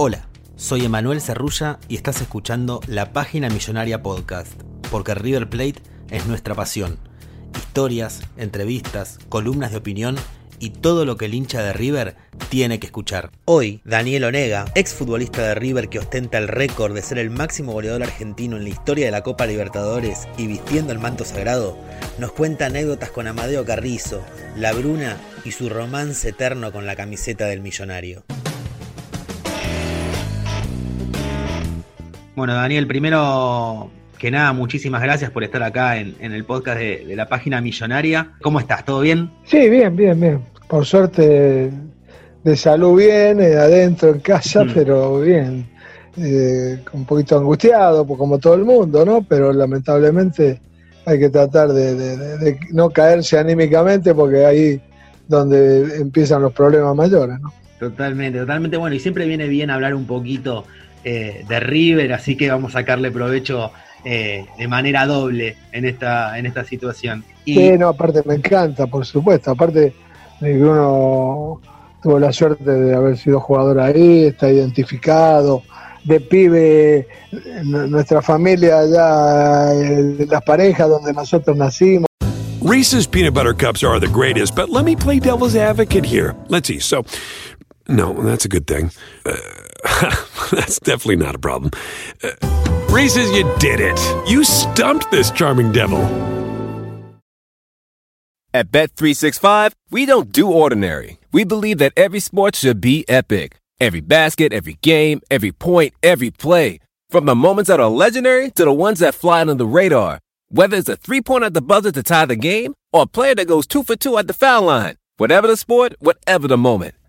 Hola, soy Emanuel Cerrulla y estás escuchando la Página Millonaria Podcast, porque River Plate es nuestra pasión. Historias, entrevistas, columnas de opinión y todo lo que el hincha de River tiene que escuchar. Hoy, Daniel Onega, exfutbolista de River que ostenta el récord de ser el máximo goleador argentino en la historia de la Copa Libertadores y vistiendo el manto sagrado, nos cuenta anécdotas con Amadeo Carrizo, La Bruna y su romance eterno con la camiseta del millonario. Bueno, Daniel, primero que nada, muchísimas gracias por estar acá en, en el podcast de, de, la página millonaria. ¿Cómo estás? ¿Todo bien? Sí, bien, bien, bien. Por suerte, de salud bien, eh, adentro en casa, mm. pero bien. Eh, un poquito angustiado, pues como todo el mundo, ¿no? Pero lamentablemente hay que tratar de, de, de no caerse anímicamente porque ahí donde empiezan los problemas mayores, ¿no? Totalmente, totalmente. Bueno, y siempre viene bien hablar un poquito eh, de River, así que vamos a sacarle provecho eh, de manera doble en esta, en esta situación. Y... Sí, no, aparte me encanta, por supuesto, aparte de que uno tuvo la suerte de haber sido jugador ahí, está identificado, de pibe, nuestra familia allá, las parejas donde nosotros nacimos. Reese's peanut butter cups are the greatest, but let me play devil's advocate here. Let's see. So, no, that's a good thing. Uh, That's definitely not a problem. Uh, Reese's, you did it. You stumped this charming devil. At Bet365, we don't do ordinary. We believe that every sport should be epic. Every basket, every game, every point, every play. From the moments that are legendary to the ones that fly under the radar. Whether it's a three pointer at the buzzer to tie the game or a player that goes two for two at the foul line. Whatever the sport, whatever the moment.